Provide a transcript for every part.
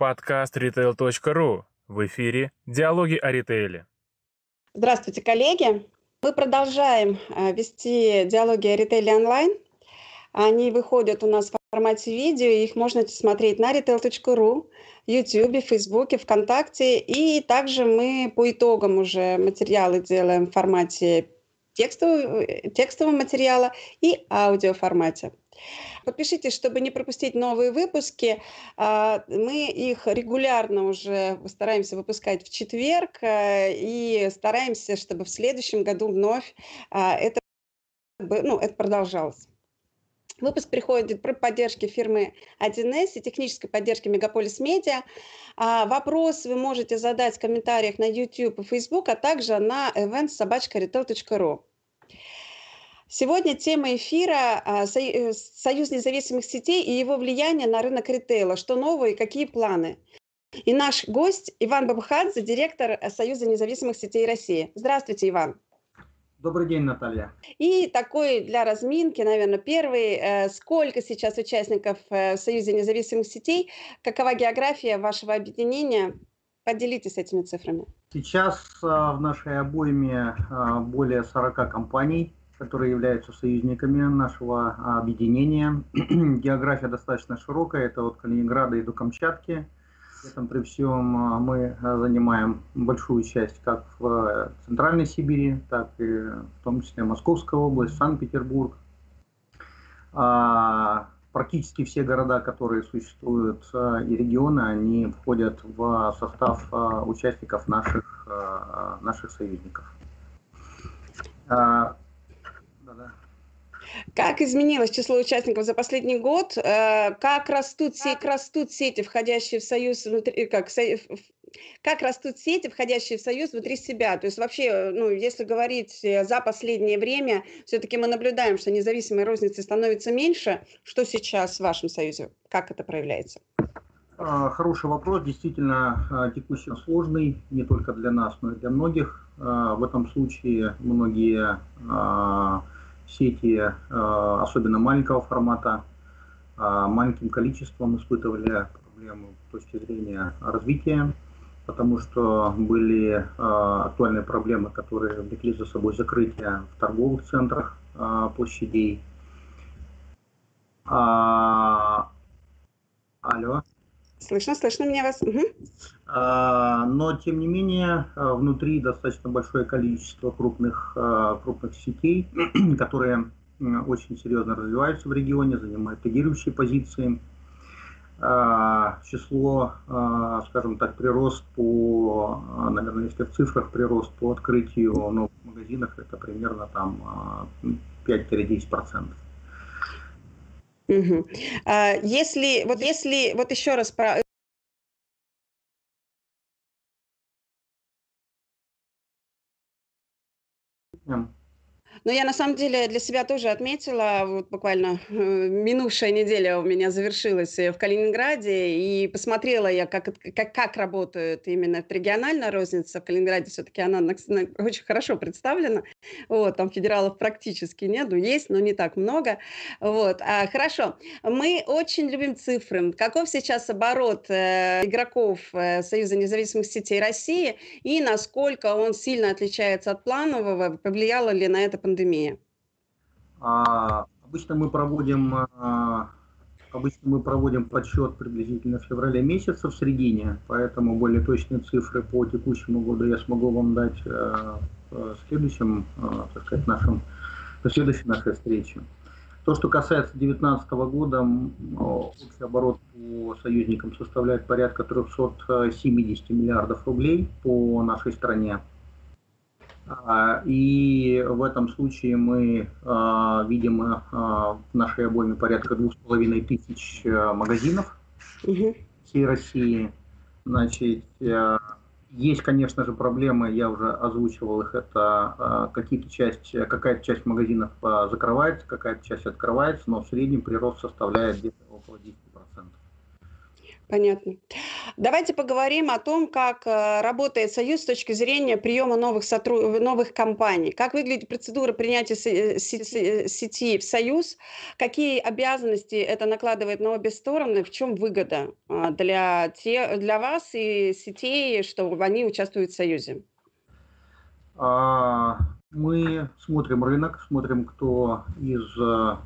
Подкаст retail.ru. В эфире «Диалоги о ритейле». Здравствуйте, коллеги. Мы продолжаем э, вести «Диалоги о ритейле онлайн». Они выходят у нас в формате видео, их можно смотреть на retail.ru, YouTube, Facebook, ВКонтакте. И также мы по итогам уже материалы делаем в формате текстового, текстового материала и аудиоформате. Подпишитесь, чтобы не пропустить новые выпуски. А, мы их регулярно уже стараемся выпускать в четверг э, и стараемся, чтобы в следующем году вновь а, это, ну, это продолжалось. Выпуск приходит при поддержке фирмы 1С и технической поддержки Мегаполис Медиа. А вопрос вы можете задать в комментариях на YouTube и Facebook, а также на eventsobachkaretail.ru. Сегодня тема эфира а, э, «Союз независимых сетей и его влияние на рынок ритейла. Что нового и какие планы?» И наш гость Иван Бабхадзе, директор э, Союза независимых сетей России. Здравствуйте, Иван. Добрый день, Наталья. И такой для разминки, наверное, первый. Э, сколько сейчас участников в Союзе независимых сетей? Какова география вашего объединения? Поделитесь этими цифрами. Сейчас в нашей обойме более 40 компаний которые являются союзниками нашего объединения. География достаточно широкая, это от Калининграда и до Камчатки. При этом при всем а, мы а, занимаем большую часть как в Центральной Сибири, так и в том числе Московская область, Санкт-Петербург. А, практически все города, которые существуют и регионы, они входят в состав участников наших, наших союзников. Как изменилось число участников за последний год? Э, как растут, как растут сети, входящие в союз внутри, как, как растут сети, входящие в союз внутри себя? То есть вообще, ну, если говорить э, за последнее время, все-таки мы наблюдаем, что независимой розницы становится меньше. Что сейчас в вашем союзе? Как это проявляется? А, хороший вопрос, действительно а, текущий сложный, не только для нас, но и для многих. А, в этом случае многие сети, э, особенно маленького формата, э, маленьким количеством испытывали проблемы с точки зрения развития, потому что были э, актуальные проблемы, которые влекли за собой закрытие в торговых центрах площадей. А, алло. Слышно, слышно меня вас. Угу. Но, тем не менее, а, внутри достаточно большое количество крупных, а, крупных сетей, которые очень серьезно развиваются в регионе, занимают лидирующие позиции. Число, скажем так, прирост по, наверное, если в цифрах прирост по открытию новых магазинов, это примерно там 5-10%. Угу. Если, вот если, вот еще раз про Но я на самом деле для себя тоже отметила, вот буквально э, минувшая неделя у меня завершилась в Калининграде, и посмотрела я, как, как, как работает именно региональная розница. В Калининграде, все-таки она на, на, очень хорошо представлена, вот, там федералов практически нету, есть, но не так много, вот, а, хорошо, мы очень любим цифры, каков сейчас оборот э, игроков э, Союза независимых сетей России, и насколько он сильно отличается от планового, повлияла ли на это пандемия? А, обычно мы проводим а, обычно мы проводим подсчет приблизительно в феврале месяце в середине, поэтому более точные цифры по текущему году я смогу вам дать а, следующем, а, так сказать, нашем, в следующей нашей встрече. То, что касается 2019 года, общий оборот по союзникам составляет порядка 370 миллиардов рублей по нашей стране. А, и в этом случае мы а, видим а, в нашей обойме порядка двух с половиной тысяч магазинов угу. всей России. Значит, есть, конечно же, проблемы, я уже озвучивал их, это какие-то часть, какая-то часть магазинов закрывается, какая-то часть открывается, но в среднем прирост составляет где-то около 10%. Понятно. Давайте поговорим о том, как э, работает Союз с точки зрения приема новых, сотруд... новых компаний. Как выглядит процедура принятия э, сети в Союз? Какие обязанности это накладывает на обе стороны? В чем выгода а, для, те... для вас и сетей, что они участвуют в Союзе? А, мы смотрим рынок, смотрим, кто из э,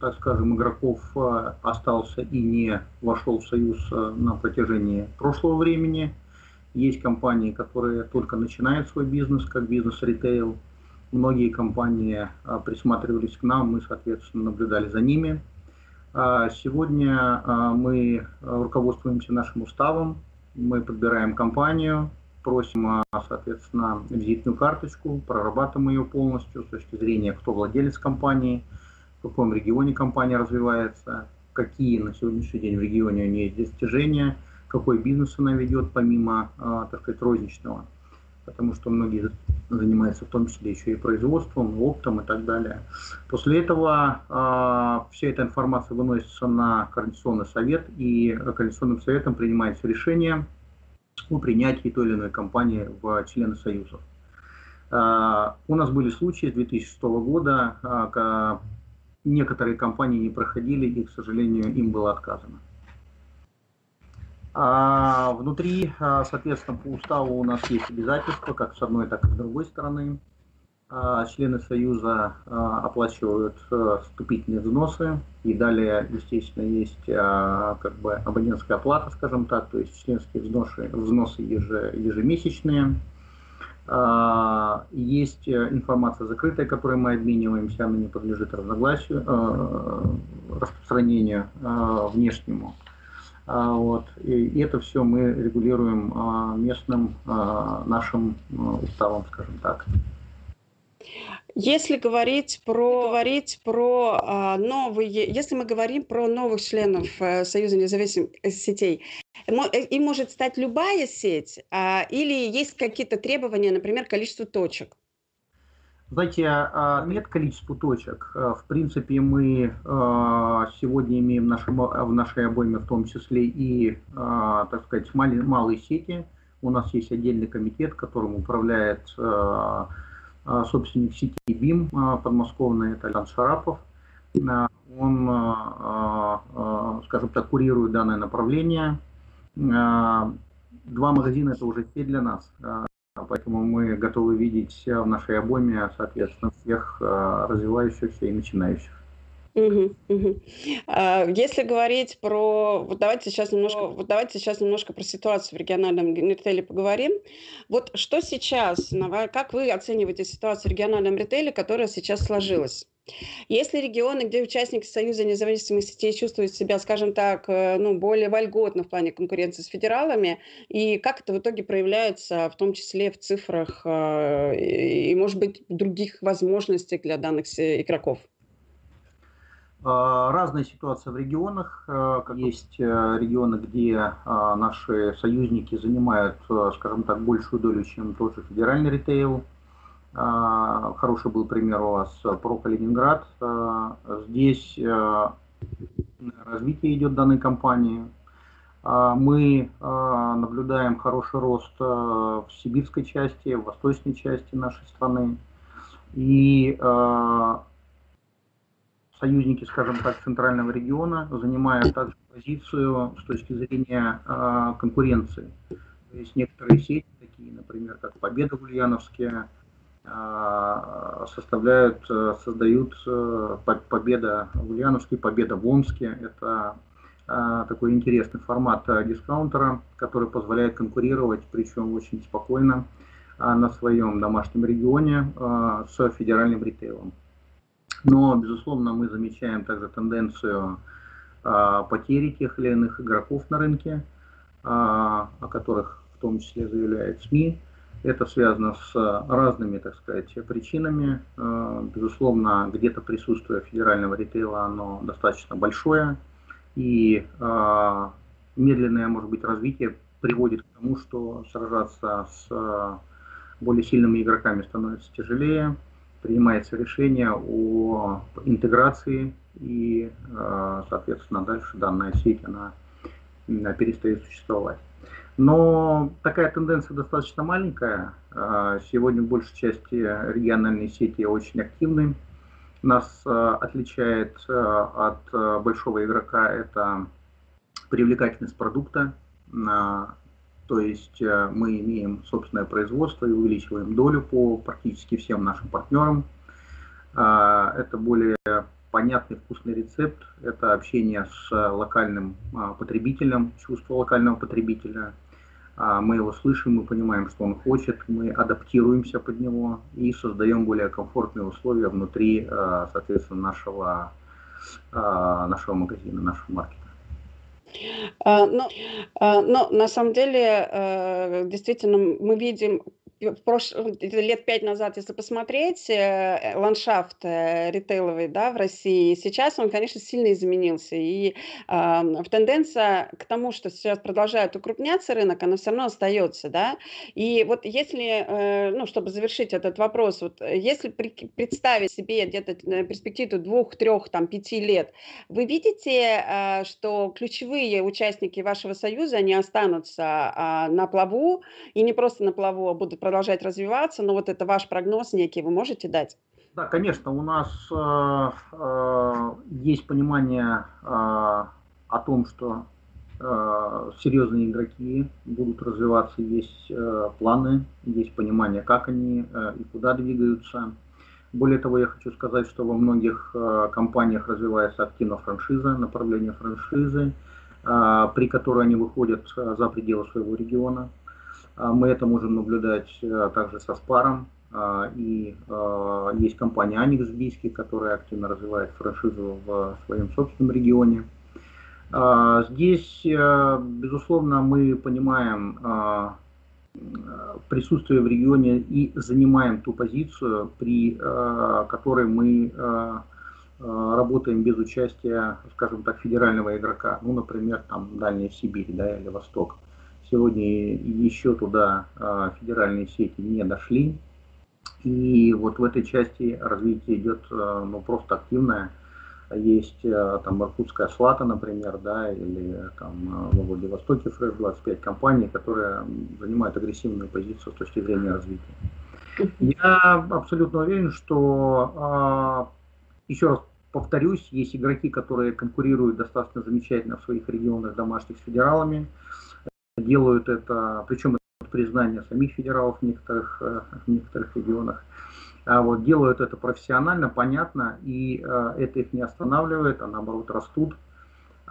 так скажем, игроков э, остался и не вошел в союз э, на протяжении прошлого времени. Есть компании, которые только начинают свой бизнес, как бизнес-ритейл. Многие компании э, присматривались к нам, мы, соответственно, наблюдали за ними. А сегодня мы руководствуемся нашим уставом, мы подбираем компанию, просим, соответственно, визитную карточку, прорабатываем ее полностью с точки зрения, кто владелец компании – в каком регионе компания развивается, какие на сегодняшний день в регионе у нее есть достижения, какой бизнес она ведет помимо, а, так сказать, розничного. Потому что многие занимаются в том числе еще и производством, оптом и так далее. После этого э, вся эта информация выносится на Координационный совет, и Координационным советом принимается решение о принятии той или иной компании в члены союзов. Э, у нас были случаи с 2006 года, некоторые компании не проходили, и, к сожалению, им было отказано. А внутри, а, соответственно, по уставу у нас есть обязательства, как с одной, так и с другой стороны. А, члены Союза а, оплачивают вступительные взносы, и далее, естественно, есть как бы абонентская оплата, скажем так, то есть членские взносы, взносы ежемесячные. А, есть э, информация закрытая, которой мы обмениваемся, она не подлежит разногласию, э, распространению э, внешнему. А, вот. И это все мы регулируем а, местным нашим уставом, скажем так. Если говорить про, говорить про а, новые, если мы говорим про новых членов а, Союза независимых сетей, им может стать любая сеть а, или есть какие-то требования, например, количество точек? Знаете, а, нет количества точек. В принципе, мы сегодня имеем в, нашем, в нашей обойме в том числе и, так сказать, малые сети. У нас есть отдельный комитет, которым управляет а, собственник сети БИМ а, подмосковный, это Лян Шарапов. А, он, скажем так, курирует данное направление. Два магазина это уже все для нас, поэтому мы готовы видеть в нашей обойме, соответственно, всех развивающихся и начинающих. Угу, угу. Если говорить про, вот давайте сейчас немножко, вот давайте сейчас немножко про ситуацию в региональном ритейле поговорим. Вот что сейчас, как вы оцениваете ситуацию в региональном ритейле, которая сейчас сложилась? Есть ли регионы, где участники Союза независимых сетей чувствуют себя, скажем так, э, ну, более вольготно в плане конкуренции с федералами, и как это в итоге проявляется, в том числе в цифрах э, и, может быть, других возможностях для данных игроков? А, разная ситуация в регионах. А, есть э, регионы, где а, наши союзники занимают, э, скажем так, большую долю, чем тот же федеральный ритейл. Хороший был пример у вас про Калининград. Здесь развитие идет данной компании. Мы наблюдаем хороший рост в сибирской части, в восточной части нашей страны. И союзники, скажем так, центрального региона занимают также позицию с точки зрения э, конкуренции. То есть некоторые сети, такие, например, как Победа в Ульяновске, э, составляют, создают э, Победа в Ульяновске, Победа в Омске. Это такой интересный формат дискаунтера, который позволяет конкурировать, причем очень спокойно, на своем домашнем регионе с федеральным ритейлом. Но, безусловно, мы замечаем также тенденцию а, потери тех или иных игроков на рынке, а, о которых в том числе заявляют СМИ. Это связано с разными, так сказать, причинами. А, безусловно, где-то присутствие федерального ритейла, оно достаточно большое. И медленное, может быть, развитие приводит к тому, что сражаться с более сильными игроками становится тяжелее принимается решение о интеграции и, э, соответственно, дальше данная сеть, она перестает существовать. Но такая тенденция достаточно маленькая. Сегодня в большей части региональные сети очень активны. Нас отличает от большого игрока это привлекательность продукта. То есть мы имеем собственное производство и увеличиваем долю по практически всем нашим партнерам. Это более понятный вкусный рецепт, это общение с локальным а, потребителем, чувство локального потребителя. А, мы его слышим, мы понимаем, что он хочет, мы адаптируемся под него и создаем более комфортные условия внутри, а, соответственно, нашего, нашего магазина, нашего маркета. Ну, но на самом деле, э, действительно, мы видим прош... лет пять назад, если посмотреть, э, ландшафт э, ритейловый да, в России, сейчас он, конечно, сильно изменился. И э, тенденция к тому, что сейчас продолжает укрупняться рынок, она все равно остается. Да? И вот если, э, ну, чтобы завершить этот вопрос, вот если при, представить себе где-то перспективу двух, трех, там, пяти лет, вы видите, э, что ключевые участники вашего союза, они останутся э, на плаву, и не просто на плаву, а будут продолжать развиваться, но вот это ваш прогноз некий, вы можете дать? Да, конечно, у нас э, э, есть понимание э, о том, что э, серьезные игроки будут развиваться, есть э, планы, есть понимание, как они э, и куда двигаются. Более того, я хочу сказать, что во многих э, компаниях развивается активно франшиза, направление франшизы, э, при которой они выходят э, за пределы своего региона. А, мы это можем наблюдать э, также со Спаром. А, и а, есть компания Аникс в которая активно развивает франшизу в своем собственном регионе. Здесь, э, безусловно, мы понимаем присутствие в регионе и занимаем ту позицию, при которой мы работаем без участия, скажем так, федерального игрока, ну, например, там Дальняя Сибирь, да, или Восток. Сегодня еще туда а, федеральные сети не дошли. И вот в этой части развитие идет а, ну, просто активное. Есть а, там Иркутская Слата, например, да, или там во Владивостоке Фреш 25 компаний, которые занимают агрессивную позицию с точки зрения развития. Я абсолютно уверен, что еще раз повторюсь, есть игроки, которые конкурируют достаточно замечательно в своих регионах домашних с федералами делают это, причем это признание самих федералов в некоторых, э, в некоторых регионах, а вот делают это профессионально, понятно, и э, это их не останавливает, а наоборот растут,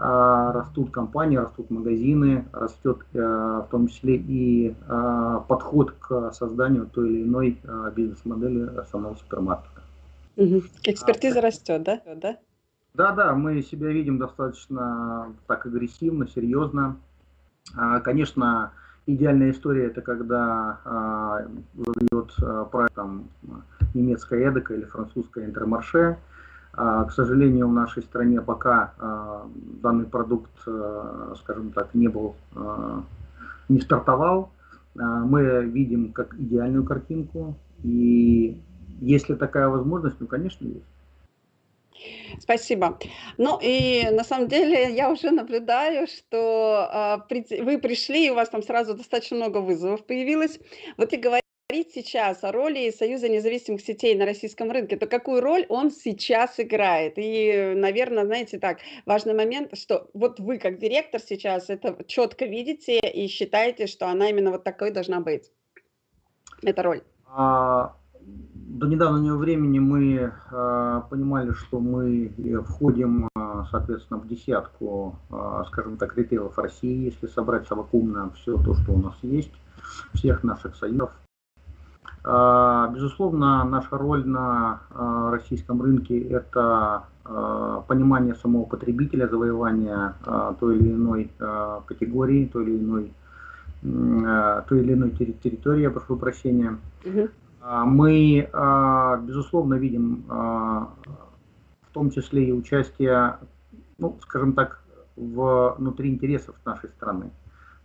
а, растут компании, растут магазины, растет э, в том числе и подход к созданию той или иной бизнес-модели самого супермаркета. Экспертиза а, растет, да? да? Да, да, мы себя видим достаточно так агрессивно, серьезно. А, конечно, идеальная история это когда а, задает а, проект там, немецкая эдека или французская интермарше. К сожалению, в нашей стране пока данный продукт, скажем так, не был, не стартовал. Мы видим как идеальную картинку, и если такая возможность, ну, конечно, есть. Спасибо. Ну и на самом деле я уже наблюдаю, что а, вы пришли, и у вас там сразу достаточно много вызовов появилось. Вот и говорить сейчас о роли Союза независимых сетей на российском рынке, то какую роль он сейчас играет? И, наверное, знаете так, важный момент, что вот вы как директор сейчас это четко видите и считаете, что она именно вот такой должна быть, эта роль. А, до недавнего времени мы э, понимали, что мы входим, э, соответственно, в десятку, э, скажем так, ритейлов России, если собрать совокупно все то, что у нас есть, всех наших союзов. Э, безусловно, наша роль на э, российском рынке – это э, понимание самого потребителя, завоевание э, той или иной э, категории, той или иной, э, той или иной территории, я прошу прощения. Угу. А, мы, а, безусловно, видим а, в том числе и участие, ну, скажем так, внутри интересов нашей страны.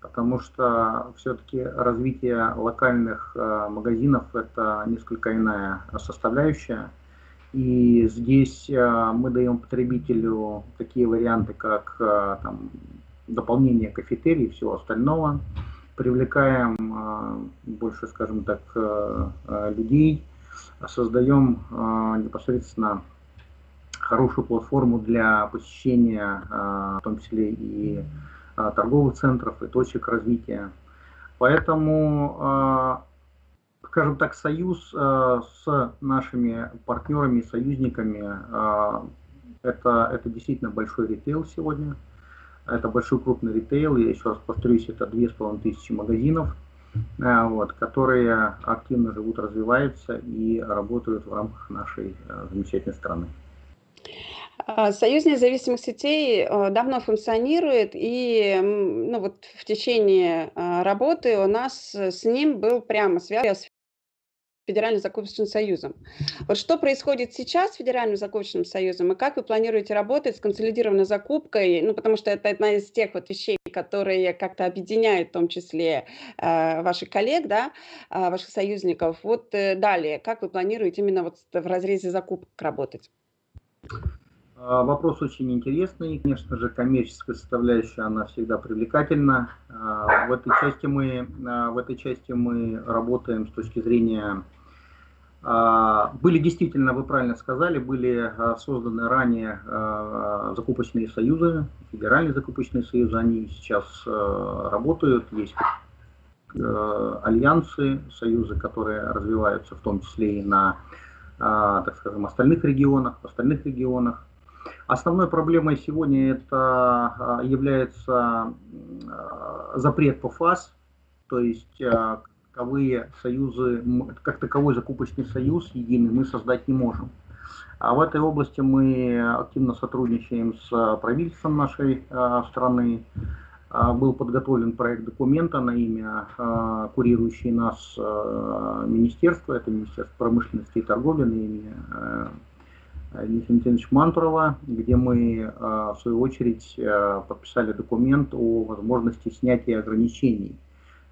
Потому что все-таки развитие локальных магазинов – это несколько иная составляющая. И здесь мы даем потребителю такие варианты, как там, дополнение кафетерий и всего остального. Привлекаем больше, скажем так, людей, создаем непосредственно хорошую платформу для посещения, в том числе и торговых центров, и точек развития. Поэтому скажем так, союз э, с нашими партнерами, союзниками, э, это, это действительно большой ритейл сегодня. Это большой крупный ритейл, я еще раз повторюсь, это 2500 магазинов, э, вот, которые активно живут, развиваются и работают в рамках нашей замечательной страны. Союз независимых сетей давно функционирует, и ну, вот в течение работы у нас с ним был прямо связан Федеральным закупочным союзом. Вот что происходит сейчас с Федеральным закупочным союзом и как вы планируете работать с консолидированной закупкой? Ну, потому что это одна из тех вот вещей, которые как-то объединяют в том числе э, ваших коллег, да, э, ваших союзников. Вот э, далее, как вы планируете именно вот в разрезе закупок работать? А, вопрос очень интересный. Конечно же, коммерческая составляющая, она всегда привлекательна. А, в этой части мы, а, в этой части мы работаем с точки зрения были действительно, вы правильно сказали, были а, созданы ранее а, закупочные союзы, федеральные закупочные союзы, они сейчас работают, есть альянсы, союзы, которые развиваются в том числе и на, так скажем, остальных регионах, остальных регионах. Основной проблемой сегодня это является запрет по ФАС, то есть таковые союзы, как таковой закупочный союз единый мы создать не можем. А в этой области мы активно сотрудничаем с правительством нашей а, страны. А, был подготовлен проект документа на имя а, курирующей нас министерства, это Министерство промышленности и торговли на имя Дмитрия Мантурова, где мы, в свою очередь, подписали документ о возможности снятия ограничений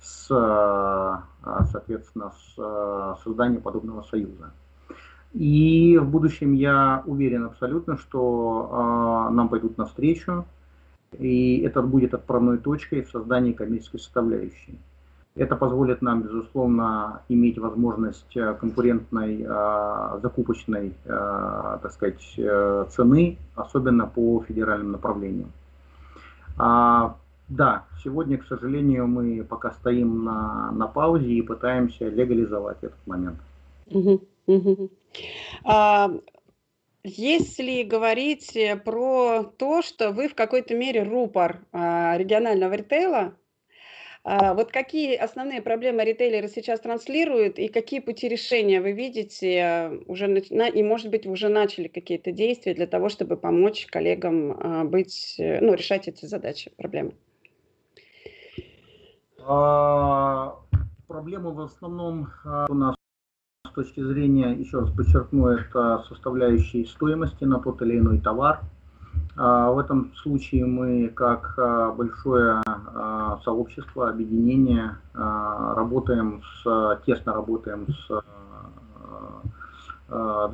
с, а, соответственно, с а, созданием подобного союза. И в будущем я уверен абсолютно, что э, нам пойдут навстречу, и это будет отправной точкой в создании коммерческой составляющей. Это позволит нам, безусловно, иметь возможность конкурентной э, закупочной, э, так сказать, э, цены, особенно по федеральным направлениям. А да, сегодня, к сожалению, мы пока стоим на, на паузе и пытаемся легализовать этот момент. А, если говорить про то, что вы в какой-то мере рупор а, регионального ритейла, а, вот какие основные проблемы ритейлеры сейчас транслируют и какие пути решения вы видите уже на, и, может быть, уже начали какие-то действия для того, чтобы помочь коллегам быть, ну, решать эти задачи, проблемы? А, проблемы в основном а, у нас с точки зрения, еще раз подчеркну, это составляющие стоимости на тот или иной товар. А, в этом случае мы, как большое сообщество, объединение, работаем с, тесно работаем с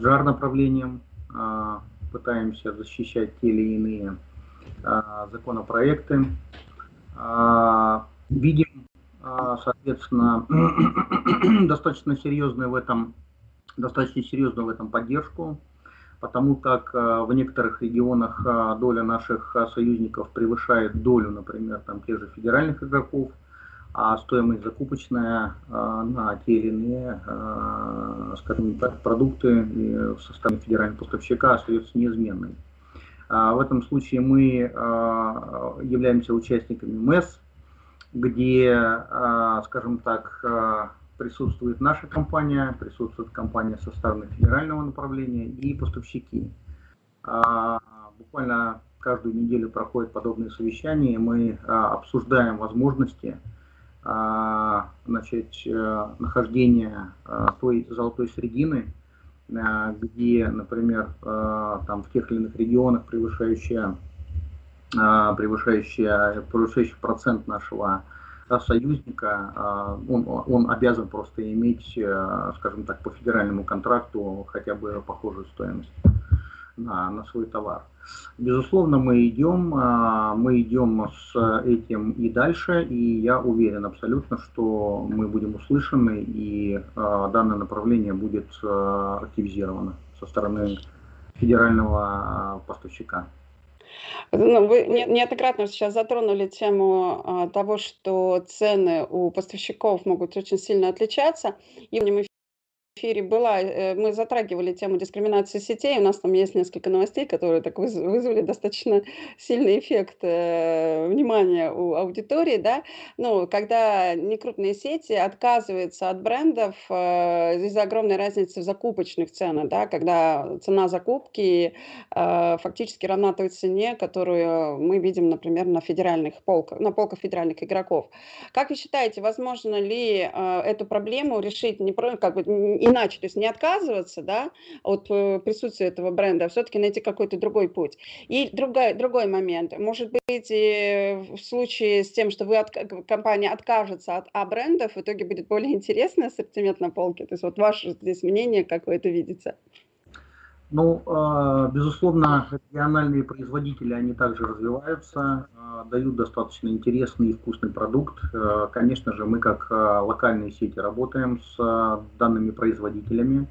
джар направлением, а, пытаемся защищать те или иные законопроекты. Видим, а, соответственно, достаточно серьезную в этом, достаточно серьезную в этом поддержку, потому как а, в некоторых регионах а, доля наших союзников превышает долю, например, там тех же федеральных игроков, а стоимость закупочная на те или иные, скажем так, продукты в составе федерального поставщика остается неизменной. В этом случае мы являемся участниками МЭС, где, а, скажем так, а, присутствует наша компания, присутствует компания со стороны федерального направления и поставщики. А, буквально каждую неделю проходят подобные совещания, и мы обсуждаем возможности значит, нахождения той золотой середины, где, например, там в тех или иных регионах превышающая превышающая, превышающий процент нашего союзника, а, он, он обязан просто иметь, э, скажем так, по федеральному контракту хотя бы похожую стоимость. на, на свой товар. Безусловно, мы идем, мы идем с этим и дальше, и я уверен абсолютно, что мы будем услышаны, и данное направление будет активизировано со стороны федерального поставщика. Ну, вы неоднократно сейчас затронули тему того, что цены у поставщиков могут очень сильно отличаться. И мы эфире была, э, мы затрагивали тему дискриминации сетей. У нас там есть несколько новостей, которые так вызвали достаточно сильный эффект э, внимания у аудитории, да. Ну, когда некрупные сети отказываются от брендов э, из-за огромной разницы в закупочных ценах, да, когда цена закупки фактически равна той цене, которую мы видим, например, на федеральных полках, на полках федеральных игроков. Как вы считаете, возможно ли эту проблему решить не про, как бы иначе, то есть не отказываться да, от э, присутствия этого бренда, а все-таки найти какой-то другой путь. И другой, другой момент, может быть, в случае с тем, что вы от, компания откажется от А-брендов, в итоге будет более интересный ассортимент на полке. То есть вот ваше здесь мнение, как вы это видите? Ну, а, безусловно, региональные производители, они также развиваются, а, дают достаточно интересный и вкусный продукт. А, конечно же, мы как локальные сети работаем с данными производителями.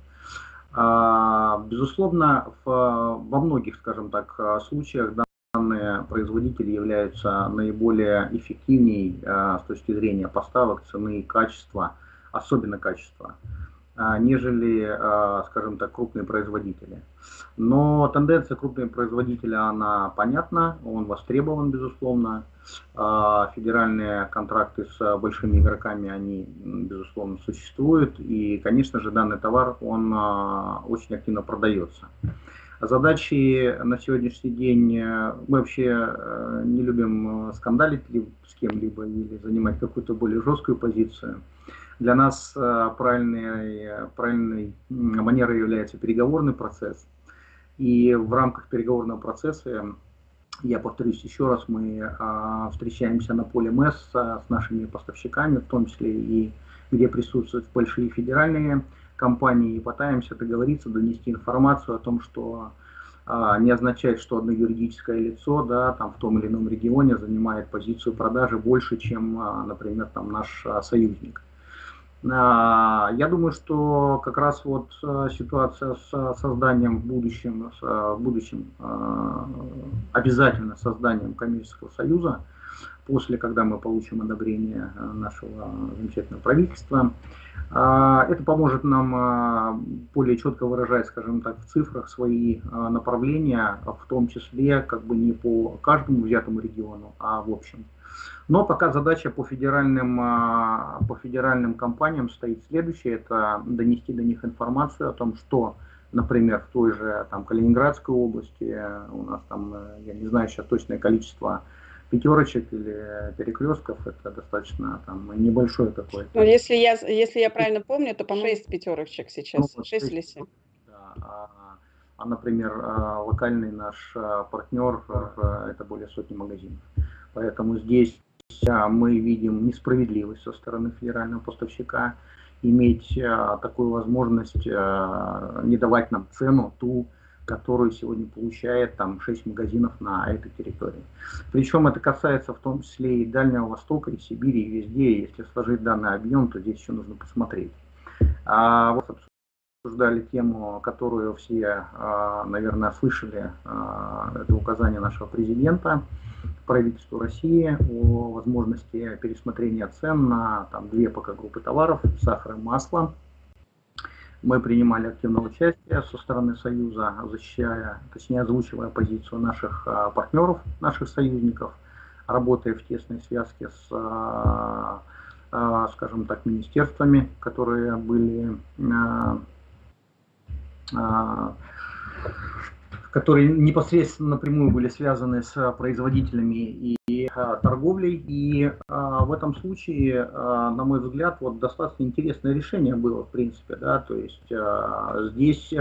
Безусловно, во многих, скажем так, случаях данные производители являются наиболее эффективней с точки зрения поставок, цены и качества, особенно качества. А, нежели, а, скажем так, крупные производители. Но тенденция крупные производители, она понятна, он востребован, безусловно. А, федеральные контракты с большими игроками, они, безусловно, существуют. И, конечно же, данный товар, он очень активно продается. Задачи на сегодняшний день, мы вообще э, не любим скандалить с кем-либо или занимать какую-то более жесткую позицию. Для нас э, правильной, правильной манерой является переговорный процесс. И в рамках переговорного процесса, я повторюсь еще раз, мы э, встречаемся на поле МЭС с нашими поставщиками, в том числе и где присутствуют большие федеральные компании, и пытаемся договориться, донести информацию о том, что а, не означает, что одно юридическое лицо да, там, в том или ином регионе занимает позицию продажи больше, чем, например, там, наш союзник. А, я думаю, что как раз вот э, ситуация с созданием в будущем, с, э, в будущем э, обязательно созданием коммерческого союза, после, когда мы получим одобрение нашего замечательного правительства, это поможет нам более четко выражать, скажем так, в цифрах свои направления, в том числе как бы не по каждому взятому региону, а в общем. Но пока задача по федеральным, а, по федеральным компаниям стоит следующая, это донести до них информацию о том, что, например, в той же там, Калининградской области у нас там, э, я не знаю сейчас точное количество пятерочек или перекрестков, это достаточно там небольшое такое. Ну, если я, если я правильно помню, то, по-моему, 6 пятерочек сейчас, ну, 6 или 7. Да, а, а, например, а, локальный наш партнер, это более сотни магазинов. Поэтому здесь мы видим несправедливость со стороны федерального поставщика, иметь а, такую возможность а, не давать нам цену ту, которую сегодня получает там 6 магазинов на этой территории. Причем это касается в том числе и Дальнего Востока, и Сибири, и везде. Если сложить данный объем, то здесь еще нужно посмотреть. А вот обсуждали тему, которую все, а, наверное, слышали, это указание нашего президента правительству России о возможности пересмотрения цен на там, две пока группы товаров, сахар и масло. Мы принимали активное участие со стороны Союза, защищая, точнее озвучивая позицию наших а, партнеров, наших союзников, работая в тесной связке с, а, а, скажем так, министерствами, которые были которые непосредственно напрямую были связаны с производителями и а, торговлей. И а, в этом случае, а, на мой взгляд, вот достаточно интересное решение было, в принципе, да, то есть а, здесь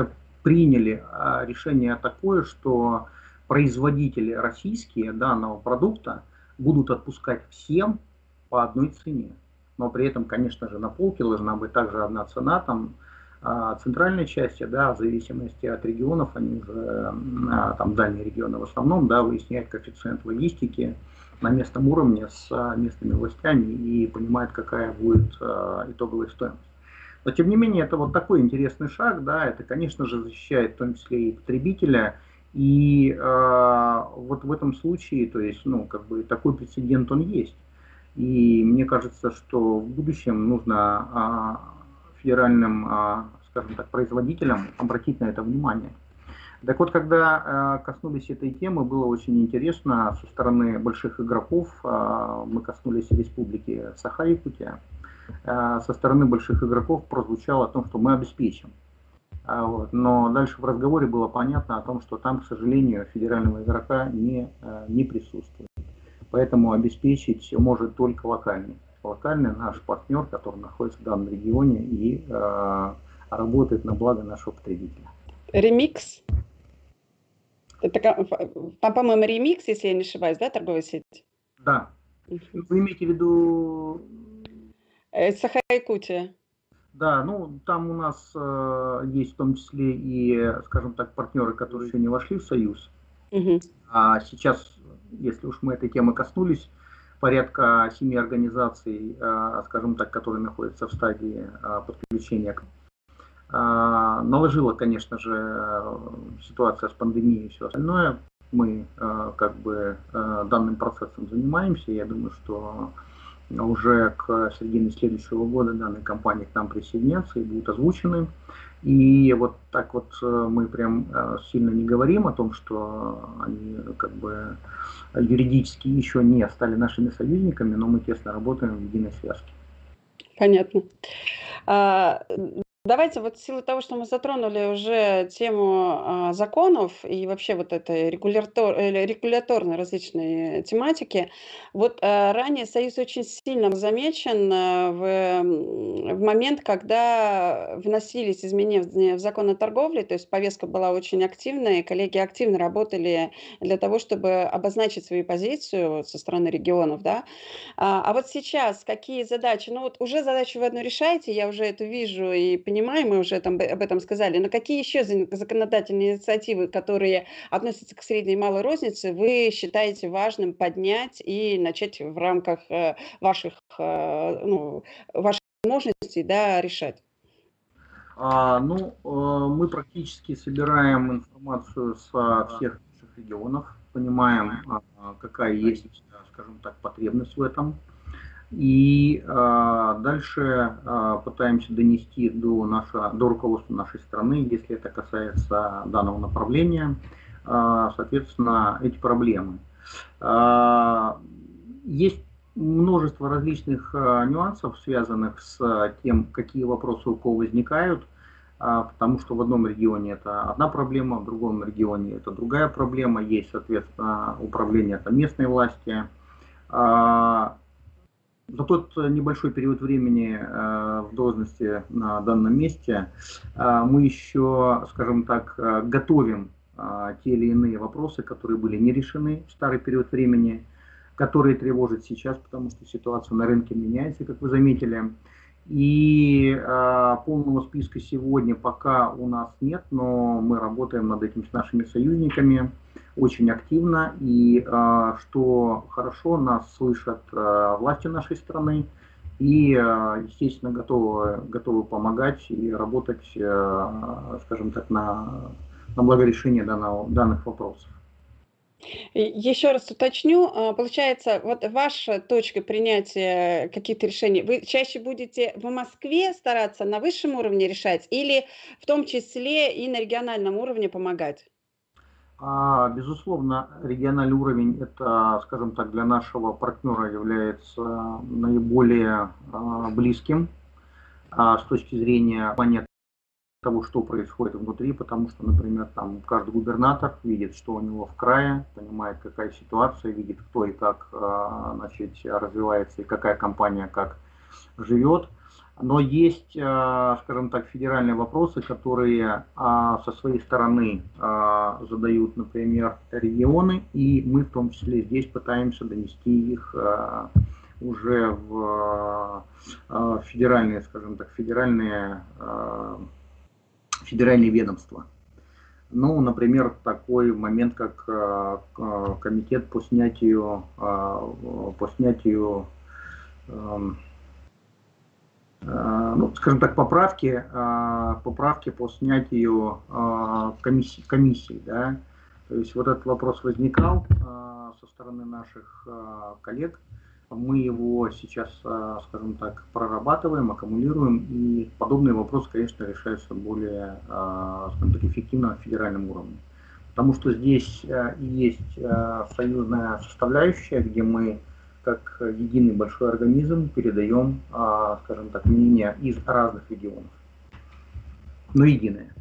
приняли а, решение такое, что производители российские данного продукта будут отпускать всем по одной цене. Но при этом, конечно же, на полке должна быть также одна цена, там, а, центральной части, да, в зависимости от регионов, они уже, а, там, дальние регионы в основном, да, выясняют коэффициент логистики на местном уровне с а, местными властями и понимают, какая будет итоговая стоимость. Но, тем не менее, это вот такой интересный шаг, да, это, конечно же, защищает в том числе и потребителя, и э, вот в этом случае, то есть, ну, как бы такой прецедент он есть. И мне кажется, что в будущем нужно федеральным э, скажем так, производителям обратить на это внимание. Так вот, когда э, коснулись этой темы, было очень интересно со стороны больших игроков, э, мы коснулись республики Саха-Якутия, со стороны больших игроков прозвучало о том, что мы обеспечим. А, вот. Но дальше в разговоре было понятно о том, что там, к сожалению, федерального игрока не, не присутствует. Поэтому обеспечить может только локальный. Локальный наш партнер, который находится в данном регионе и работает на благо нашего потребителя. Ремикс? Это, по-моему, ремикс, если я не ошибаюсь, да, торговая сеть? Да. Вы имеете в виду... Э, Саха-Якутия. Да, ну там у нас э, есть в том числе и, скажем так, партнеры, которые еще не вошли в Союз. Угу. А сейчас, если уж мы этой темы коснулись, порядка семи организаций, э, скажем так, которые находятся в стадии э, подключения а, наложила, конечно же, ситуация с пандемией и все остальное. Мы как бы данным процессом занимаемся. Я думаю, что уже к середине следующего года данные компании к нам присоединятся и будут озвучены. И вот так вот мы прям сильно не говорим о том, что они как бы юридически еще не стали нашими союзниками, но мы тесно работаем в единой связке. Понятно. Давайте вот в силу того, что мы затронули уже тему а, законов и вообще вот этой регулятор, э, регуляторной различной тематики, вот а, ранее Союз очень сильно замечен а, в, в момент, когда вносились изменения в закон о торговле, то есть повестка была очень активная, и коллеги активно работали для того, чтобы обозначить свою позицию со стороны регионов, да. А, а вот сейчас какие задачи? Ну вот уже задачу вы одну решаете, я уже это вижу и понимаю, понимаем, мы уже там об этом сказали, но какие еще законодательные инициативы, которые относятся к средней и малой рознице, вы считаете важным поднять и начать в рамках э, ваших, э, ну, ваших возможностей да, решать? А, ну, э, мы практически собираем информацию со всех регионов, понимаем, а, какая есть, скажем так, потребность в этом. И э, дальше э, пытаемся донести до, наша, до руководства нашей страны, если это касается данного направления, э, соответственно, эти проблемы. Э, есть множество различных э, нюансов, связанных с тем, какие вопросы у кого возникают, э, потому что в одном регионе это одна проблема, в другом регионе это другая проблема, есть, соответственно, управление это местной власти. Э, за тот э, небольшой период времени э, в должности на данном месте э, мы еще, скажем так, готовим те или иные вопросы, которые были не решены в старый период времени, которые тревожат сейчас, потому что ситуация на рынке меняется, как вы заметили. И э, полного списка сегодня пока у нас нет, но мы работаем над этим с нашими союзниками очень активно. И э, что хорошо, нас слышат э, власти нашей страны и, э, естественно, готовы, готовы помогать и работать, э, скажем так, на, на благо решения данного, данных вопросов. Еще раз уточню, а, получается, вот ваша точка принятия каких-то решений, вы чаще будете в Москве стараться на высшем уровне решать или в том числе и на региональном уровне помогать? А, безусловно, региональный уровень это, скажем так, для нашего партнера является наиболее а, близким а, с точки зрения понятия того, что происходит внутри, потому что, например, там каждый губернатор видит, что у него в крае, понимает, какая ситуация, видит, кто и как а, значит, развивается, и какая компания как живет. Но есть, а, скажем так, федеральные вопросы, которые а, со своей стороны задают, например, регионы, и мы в том числе здесь пытаемся донести их уже в федеральные, скажем так, федеральные федеральные ведомства. Ну, например, такой момент, как э, комитет по снятию, э, по снятию эм, э, ну, скажем так, поправки, поправки по снятию комиссии, комиссии, да, то есть вот этот вопрос возникал со стороны наших коллег, мы его сейчас, а, скажем так, прорабатываем, аккумулируем, и подобные вопросы, конечно, решаются более а, скажем так, эффективно на федеральном уровне. Потому что здесь а, есть союзная составляющая, где мы как единый большой организм передаем, скажем так, мнения из разных регионов, но единое.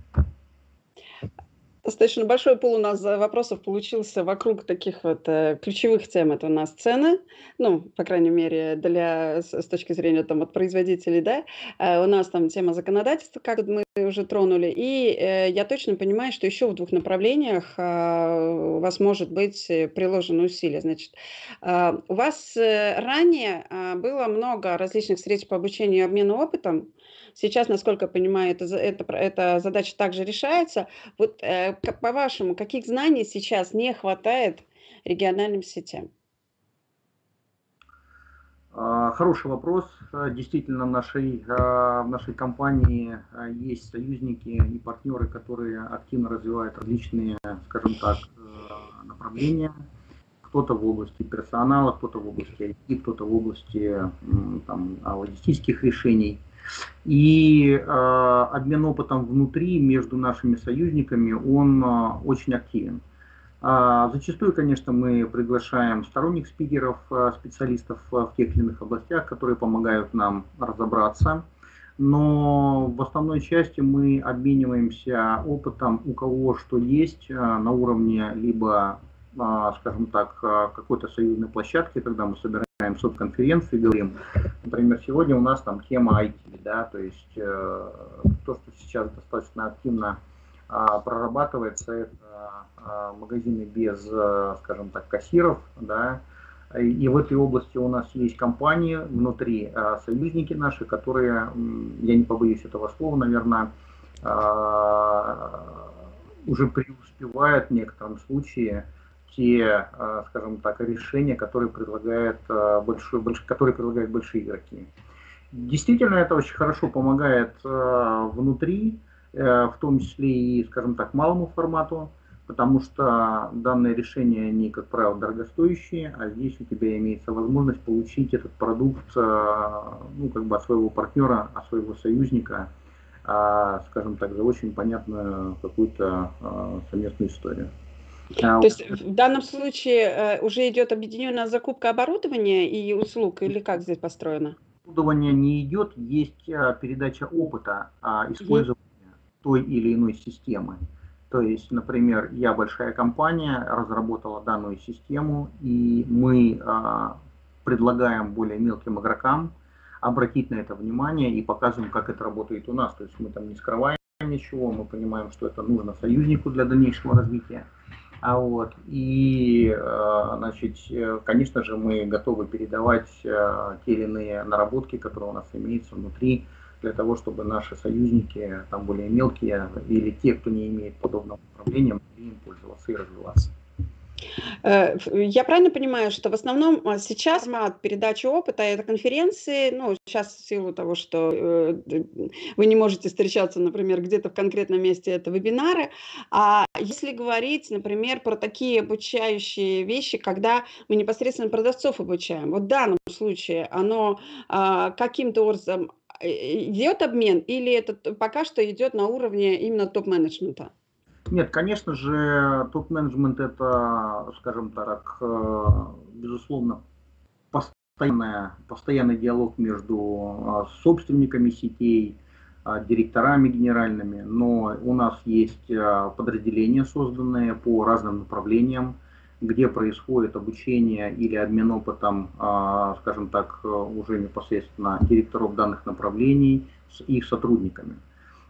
Достаточно большой пул у нас вопросов получился вокруг таких вот э, ключевых тем. Это у нас цены, ну, по крайней мере, для, с, точки зрения там, от производителей, да. Э, у нас там тема законодательства, как мы уже тронули. И э, я точно понимаю, что еще в двух направлениях у вас может быть приложено усилие. Значит, у вас ранее было много различных встреч по обучению и обмену опытом. Сейчас, насколько я понимаю, это, это, эта задача также решается. Вот э, по-вашему, каких знаний сейчас не хватает региональным сетям? А, хороший вопрос. А, действительно, в нашей, а, в нашей компании есть союзники и партнеры, которые активно развивают различные, скажем так, э, направления. Кто-то в области персонала, кто-то в области IT, кто-то в области там, логистических решений. И э, обмен опытом внутри между нашими союзниками, он э, очень активен. Э, зачастую, конечно, мы приглашаем сторонних спикеров, э, специалистов в тех или иных областях, которые помогают нам разобраться. Но в основной части мы обмениваемся опытом, у кого что есть э, на уровне либо, скажем так, э, какой-то союзной площадки, когда мы собираем суд-конференции, говорим, например, сегодня у нас там тема IT, да, то есть э, то, что сейчас достаточно активно э, прорабатывается, это магазины без, э, скажем так, кассиров, да, и в этой области у нас есть компании внутри, союзники наши, которые, я не побоюсь этого слова, наверное, уже преуспевают в некотором случае те, э, скажем так, решения, которые предлагают, э, большой, больш, которые предлагают большие игроки. Действительно, это очень хорошо помогает э, внутри, в том числе и, скажем так, малому формату, потому что данные решения, они, как правило, дорогостоящие, а здесь у тебя имеется возможность получить этот продукт, ну, как бы от своего партнера, от своего союзника, скажем так, за очень понятную какую-то совместную историю. То есть в данном случае э, уже идет объединенная закупка оборудования и услуг, или как здесь построено? Оборудование не идет, есть э, передача опыта а, использования mm-hmm. той или иной системы. То есть, например, я большая компания, разработала данную систему, и мы а, предлагаем более мелким игрокам обратить на это внимание и показываем, как это работает у нас. То есть мы там не скрываем ничего, мы понимаем, что это нужно союзнику для дальнейшего развития. А вот, и, э, значит, э, конечно же, мы готовы передавать э, те или иные наработки, которые у нас имеются внутри, для того, чтобы наши союзники, там более мелкие, или те, кто не имеет подобного управления, могли им пользоваться и развиваться. Э, я правильно понимаю, что в основном а, сейчас формат передачи опыта это конференции, ну, сейчас в силу того, что э, вы не можете встречаться, например, где-то в конкретном месте, это вебинары. А если говорить, например, про такие обучающие вещи, когда мы непосредственно продавцов обучаем, вот в данном случае оно а, каким-то образом э, идет обмен или это пока что идет на уровне именно топ-менеджмента? Нет, конечно же, топ-менеджмент это, скажем так, э, безусловно, постоянная, постоянный диалог между э, собственниками сетей, э, директорами генеральными, но у нас есть подразделения, созданные по разным направлениям, где происходит обучение или обмен опытом, скажем так, уже непосредственно директоров данных направлений с их сотрудниками.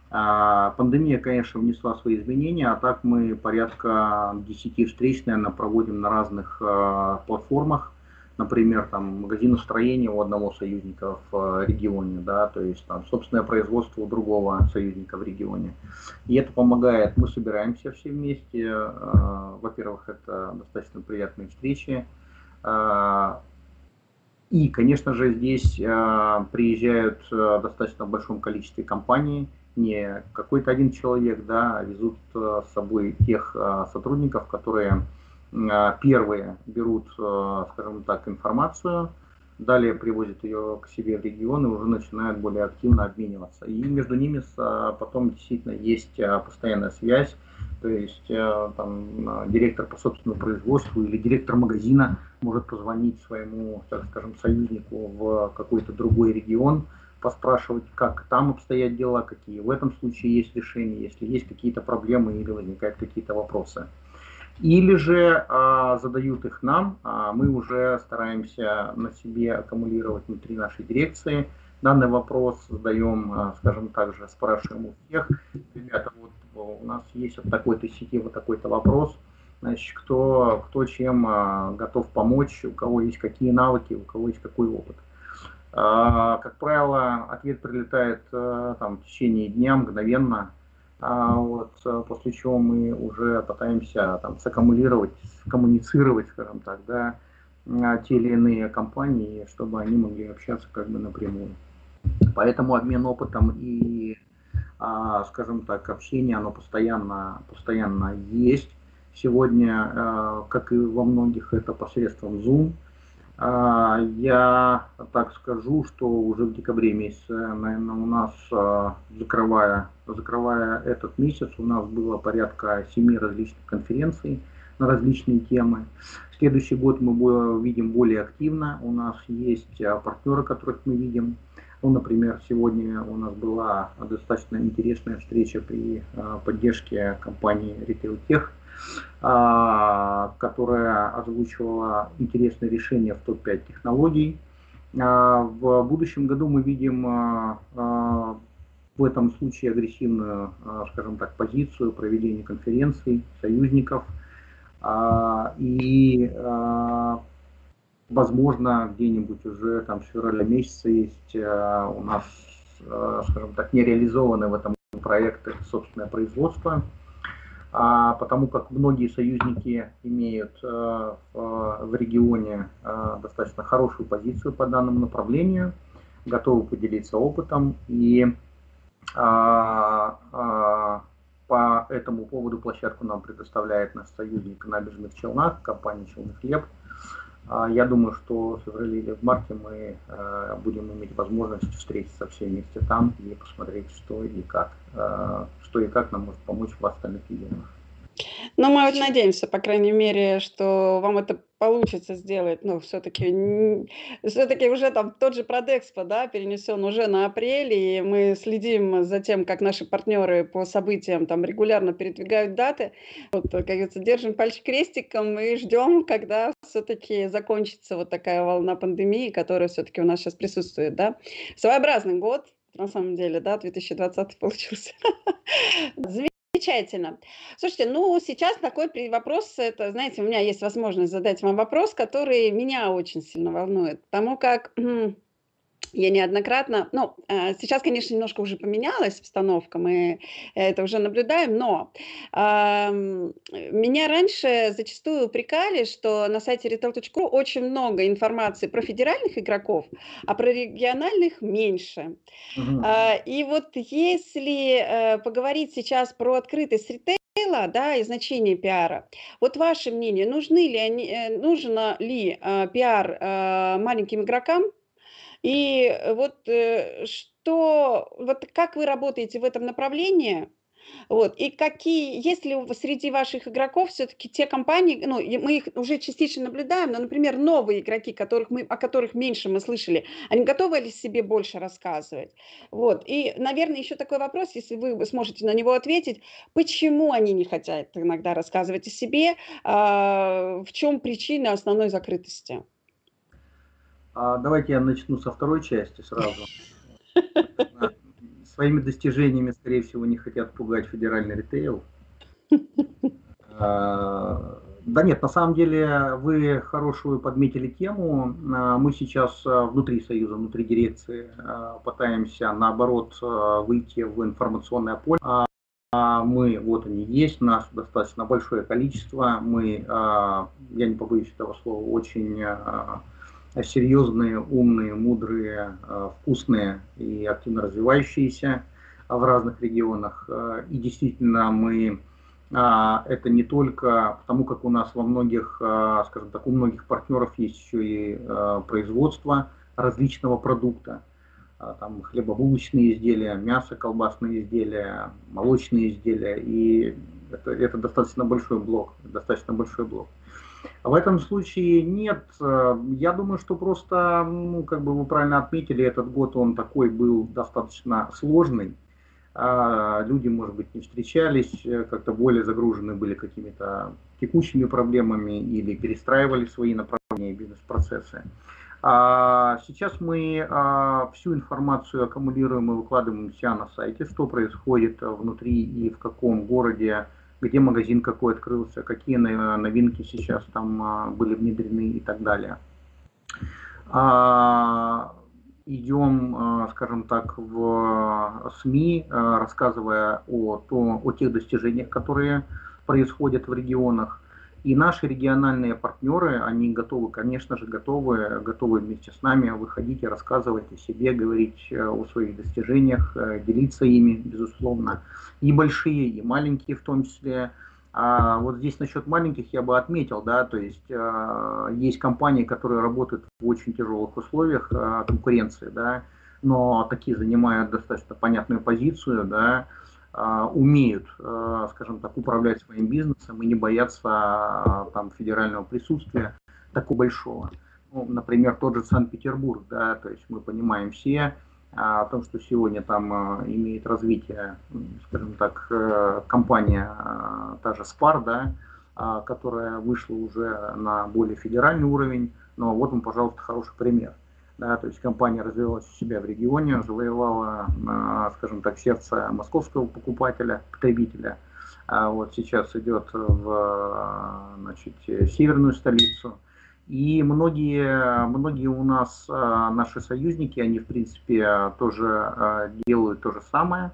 А, пандемия, конечно, внесла свои изменения, а так мы порядка 10 встреч, наверное, проводим на разных а, платформах, например, там магазиностроение у одного союзника в регионе, да, то есть там собственное производство у другого союзника в регионе. И это помогает, мы собираемся все вместе, во-первых, это достаточно приятные встречи, и, конечно же, здесь приезжают достаточно в большом количестве компаний, не какой-то один человек, да, а везут э, с собой тех э, сотрудников, которые э, первые берут, скажем так, информацию, далее привозят ее к себе в регион и уже начинают более активно обмениваться. И между ними потом действительно есть постоянная связь, то есть там, директор по собственному производству или директор магазина может позвонить своему, так скажем, союзнику в какой-то другой регион, поспрашивать, как там обстоят дела, какие в этом случае есть решения, если есть какие-то проблемы или возникают какие-то вопросы. Или же а, задают их нам, а мы уже стараемся на себе аккумулировать внутри нашей дирекции. Данный вопрос задаем, а, скажем так же, спрашиваем у всех. Ребята, вот у нас есть от такой-то сети вот такой-то вопрос. Значит, кто, кто чем а, готов помочь, у кого есть какие навыки, у кого есть какой опыт. А, как правило, ответ прилетает э, там, в течение дня, мгновенно, а вот, э, после чего мы уже пытаемся там, саккумулировать, коммуницировать, скажем так, да, те или иные компании, чтобы они могли общаться как бы напрямую. Поэтому обмен опытом и, а, скажем так, общение, оно постоянно, постоянно есть. Сегодня, э, как и во многих, это посредством Zoom – а, я так скажу, что уже в декабре месяце, наверное, у нас, а, закрывая, закрывая этот месяц, у нас было порядка семи различных конференций на различные темы. Следующий год мы видим более активно. У нас есть а, партнеры, которых мы видим. Ну, например, сегодня у нас была достаточно интересная встреча при поддержке компании Retail Tech а, которая озвучивала интересные решения в топ-5 технологий. А, в будущем году мы видим а, в этом случае агрессивную, скажем так, позицию проведения конференций, союзников. И, возможно, где-нибудь уже там с февраля месяца есть у нас, скажем так, нереализованные в этом проекты собственное производство а, потому как многие союзники имеют э, в регионе э, достаточно хорошую позицию по данному направлению, готовы поделиться опытом и а, а, по этому поводу площадку нам предоставляет наш союзник Набережных Челнах, компания Челный хлеб. Я думаю, что в феврале или в марте мы э, будем иметь возможность встретиться все вместе там и посмотреть, что и как, что и как нам может помочь в остальных регионах. Ну, мы вот надеемся, по крайней мере, что вам это получится сделать. Ну, все-таки, все-таки уже там тот же Продэкспо, да, перенесен уже на апрель, и мы следим за тем, как наши партнеры по событиям там регулярно передвигают даты. Вот, как говорится, держим пальчик крестиком и ждем, когда все-таки закончится вот такая волна пандемии, которая все-таки у нас сейчас присутствует, да. Своеобразный год, на самом деле, да, 2020 получился. Замечательно. Слушайте, ну сейчас такой вопрос, это, знаете, у меня есть возможность задать вам вопрос, который меня очень сильно волнует, потому как я неоднократно, ну, э, сейчас, конечно, немножко уже поменялась обстановка, мы это уже наблюдаем, но э, меня раньше зачастую упрекали, что на сайте retail.ru очень много информации про федеральных игроков, а про региональных меньше. Угу. Э, и вот если э, поговорить сейчас про открытость ритейла, да, и значение пиара. Вот ваше мнение, нужны ли они, э, нужно ли э, пиар э, маленьким игрокам, и э, вот э, что, вот как вы работаете в этом направлении? Вот. И какие, есть ли среди ваших игроков все-таки те компании, ну, мы их уже частично наблюдаем, но, например, новые игроки, которых мы, о которых меньше мы слышали, они готовы ли себе больше рассказывать? Вот. И, наверное, еще такой вопрос, если вы сможете на него ответить, почему они не хотят иногда рассказывать о себе, а, в чем причина основной закрытости? А давайте я начну со второй части сразу. Своими достижениями, скорее всего, не хотят пугать федеральный ритейл. А, Да нет, на самом деле вы хорошую подметили тему. А, мы сейчас внутри Союза, внутри дирекции пытаемся, наоборот, выйти в информационное поле. Мы, вот они есть, нас достаточно большое количество. Мы, я не побоюсь этого слова, очень серьезные, умные, мудрые, вкусные и активно развивающиеся в разных регионах. И действительно мы это не только потому, как у нас во многих, скажем так, у многих партнеров есть еще и производство различного продукта. Там хлебобулочные изделия, мясо, колбасные изделия, молочные изделия. И это, это достаточно большой блок, достаточно большой блок. В этом случае нет. Я думаю, что просто, ну, как бы вы правильно отметили, этот год он такой был достаточно сложный а люди, может быть, не встречались, э, как-то более загружены были какими-то текущими проблемами или перестраивали свои направления бизнес-процессы. А сейчас мы а, всю информацию аккумулируем и выкладываем себя на сайте, что происходит внутри и в каком городе, где магазин какой открылся, какие новинки сейчас там а, были внедрены и так далее. А, идем, э, скажем так, в СМИ, рассказывая о, о тех достижениях, которые происходят в регионах. И наши региональные партнеры, они готовы, конечно же, готовы, готовы вместе с нами выходить и рассказывать о себе, говорить э, о своих достижениях, делиться ими, безусловно. И большие, и маленькие в том числе. А вот здесь насчет маленьких я бы отметил, да, то есть э, есть компании, которые работают в очень тяжелых условиях э, конкуренции, да, но такие занимают достаточно понятную позицию, да, э, умеют, э, скажем так, управлять своим бизнесом и не боятся э, там федерального присутствия такого большого. Ну, например, тот же Санкт-Петербург, да, то есть мы понимаем все, о том, что сегодня там а, имеет развитие, скажем так, э, компания, а, та же Spar, да, а, которая вышла уже на более федеральный уровень, но вот он, пожалуйста, хороший пример. Да, то есть компания развивалась у себя в регионе, завоевала, скажем так, сердце московского покупателя, потребителя. А вот сейчас идет в значит, северную столицу, и многие, многие у нас а, наши союзники, они в принципе тоже а, делают то же самое.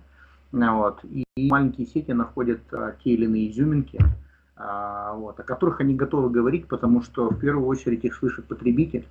Вот. И маленькие сети находят а, те или иные изюминки, вот, о которых они готовы говорить, потому что в первую очередь их слышит потребитель,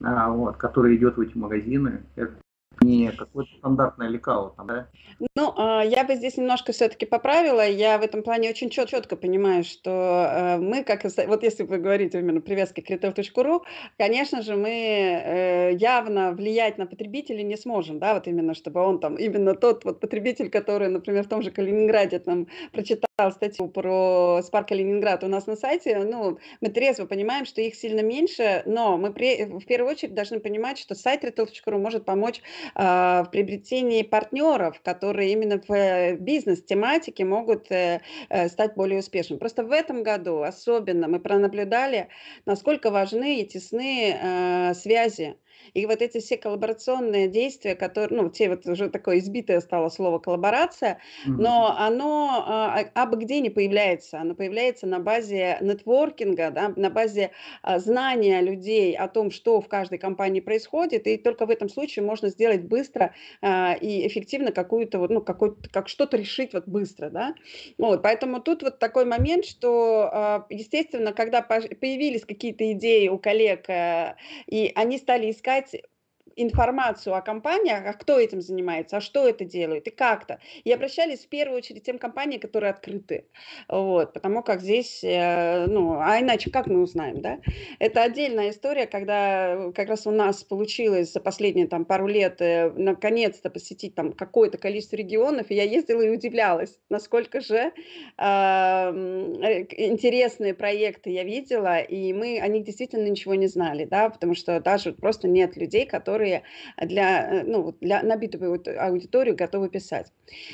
вот, который идет в эти магазины. Это не какое-то стандартное лекало там, да? Ну, а, я бы здесь немножко все-таки поправила. Я в этом плане очень чет четко понимаю, что э, мы, как вот если вы говорите именно привязки к retail.ru, конечно же, мы э, явно влиять на потребителя не сможем, да, вот именно, чтобы он там, именно тот вот потребитель, который, например, в том же Калининграде там прочитал статью про Spark Калининград у нас на сайте, ну, мы трезво понимаем, что их сильно меньше, но мы при, в первую очередь должны понимать, что сайт retail.ru может помочь в приобретении партнеров, которые именно в э, бизнес-тематике могут э, э, стать более успешными. Просто в этом году особенно мы пронаблюдали, насколько важны и тесны связи и вот эти все коллаборационные действия, которые, ну, те вот уже такое избитое стало слово коллаборация, но оно а, а, абы где не появляется. Оно появляется на базе нетворкинга, да, на базе а, знания людей о том, что в каждой компании происходит, и только в этом случае можно сделать быстро а, и эффективно какую-то вот, ну, какой как что-то решить вот быстро, да. Вот, поэтому тут вот такой момент, что, а, естественно, когда появились какие-то идеи у коллег, а, и они стали искать искать информацию о компаниях, а кто этим занимается, а что это делают и как-то. И обращались в первую очередь тем компаниям, которые открыты. Вот, потому как здесь, э, ну, а иначе как мы узнаем, да? Это отдельная история, когда как раз у нас получилось за последние там пару лет э, наконец-то посетить там какое-то количество регионов, и я ездила и удивлялась, насколько же а, э, интересные проекты я видела, и мы о них действительно ничего не знали, да, потому что даже просто нет людей, которые которые для, э, ну, для, на битовую аудиторию готовы писать.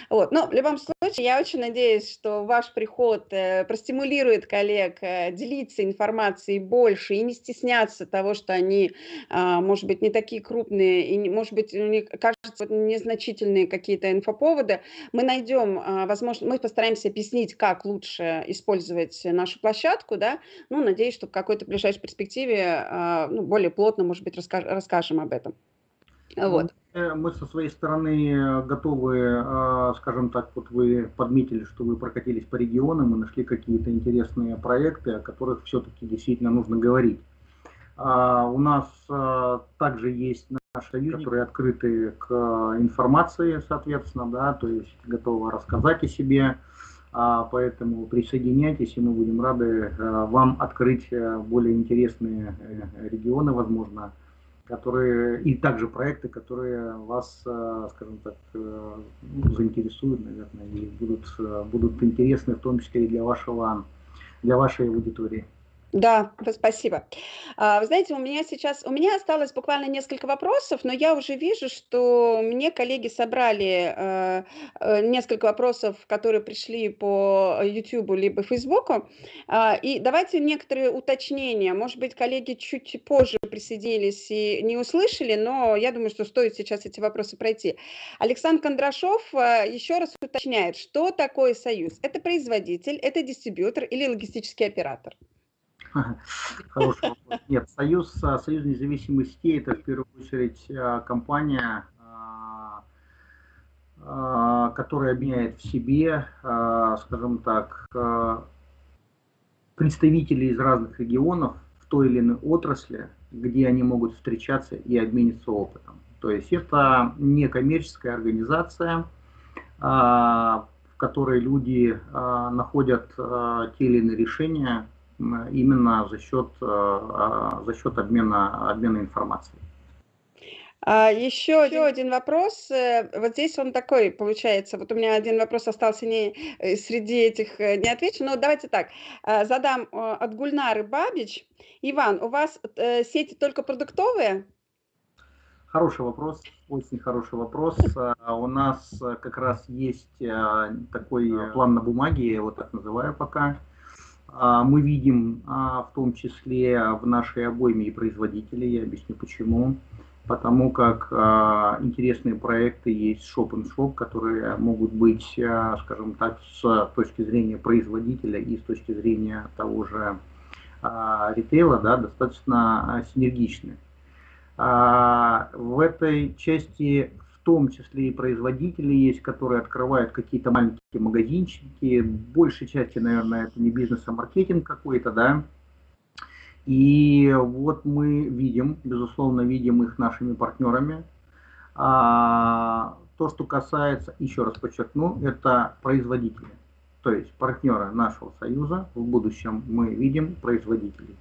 Вот. Но в любом случае, я очень надеюсь, что ваш приход э, простимулирует коллег э, делиться информацией больше и не стесняться того, что они, э, может быть, не такие крупные и, может быть, у них кажется незначительные какие-то инфоповоды. Мы найдем, э, возможно, мы постараемся объяснить, как лучше использовать нашу площадку, да, ну, надеюсь, что в какой-то ближайшей перспективе э, ну, более плотно, может быть, расскажем об этом. Ну, вот. Э, мы со своей стороны э, готовы, э, скажем так, вот вы подметили, что вы прокатились по регионам и нашли какие-то интересные проекты, о которых все-таки действительно нужно говорить. А, у нас также есть наши люди, которые открыты к информации, соответственно, да, то есть готовы рассказать о себе, а, поэтому присоединяйтесь, и мы будем рады вам открыть более интересные регионы, возможно, которые и также проекты, которые вас, э, скажем так, э, ну, заинтересуют, наверное, и будут, э, будут интересны в том числе и для вашего, для вашей аудитории. Да, спасибо. А, вы знаете, у меня сейчас, у меня осталось буквально несколько вопросов, но я уже вижу, что мне коллеги собрали э, э, несколько вопросов, которые пришли по YouTube либо Facebook. А, и давайте некоторые уточнения. Может быть, коллеги чуть позже присоединились и не услышали, но я думаю, что стоит сейчас эти вопросы пройти. Александр Кондрашов э, еще раз уточняет, что такое союз? Это производитель, это дистрибьютор или логистический оператор? Хороший вопрос. Нет, Союз, а, Союз независимых сетей это в первую очередь а, компания, а, которая объединяет в себе, скажем так, представителей из разных регионов в той или иной отрасли, где они могут встречаться и обмениться опытом. То есть это не коммерческая организация, в которой люди находят те или иные решения именно за счет, э, а, за счет обмена, обмена информацией. А, еще, еще один вопрос. Э, вот здесь он такой, получается. Вот у меня один вопрос остался не э, среди этих не отвечен. Но давайте так. Задам от Гульнары Бабич. Иван, у вас сети только продуктовые? Хороший вопрос, очень хороший вопрос. У нас как раз есть такой план на бумаге, я его так называю пока. А, мы видим а, в том числе в нашей обойме и производителей, я объясню почему. Потому как а, интересные проекты есть шоп-н-шоп, которые могут быть, скажем так, с точки зрения производителя и с точки зрения того же ритейла, да, достаточно синергичны. В этой части том числе и производители есть, которые открывают какие-то маленькие магазинчики. Большей части, наверное, это не бизнес, а маркетинг какой-то, да. И вот мы видим, безусловно, видим их нашими партнерами. А, то, что касается, еще раз подчеркну, это производители. То есть партнеры нашего союза в будущем мы видим производителей.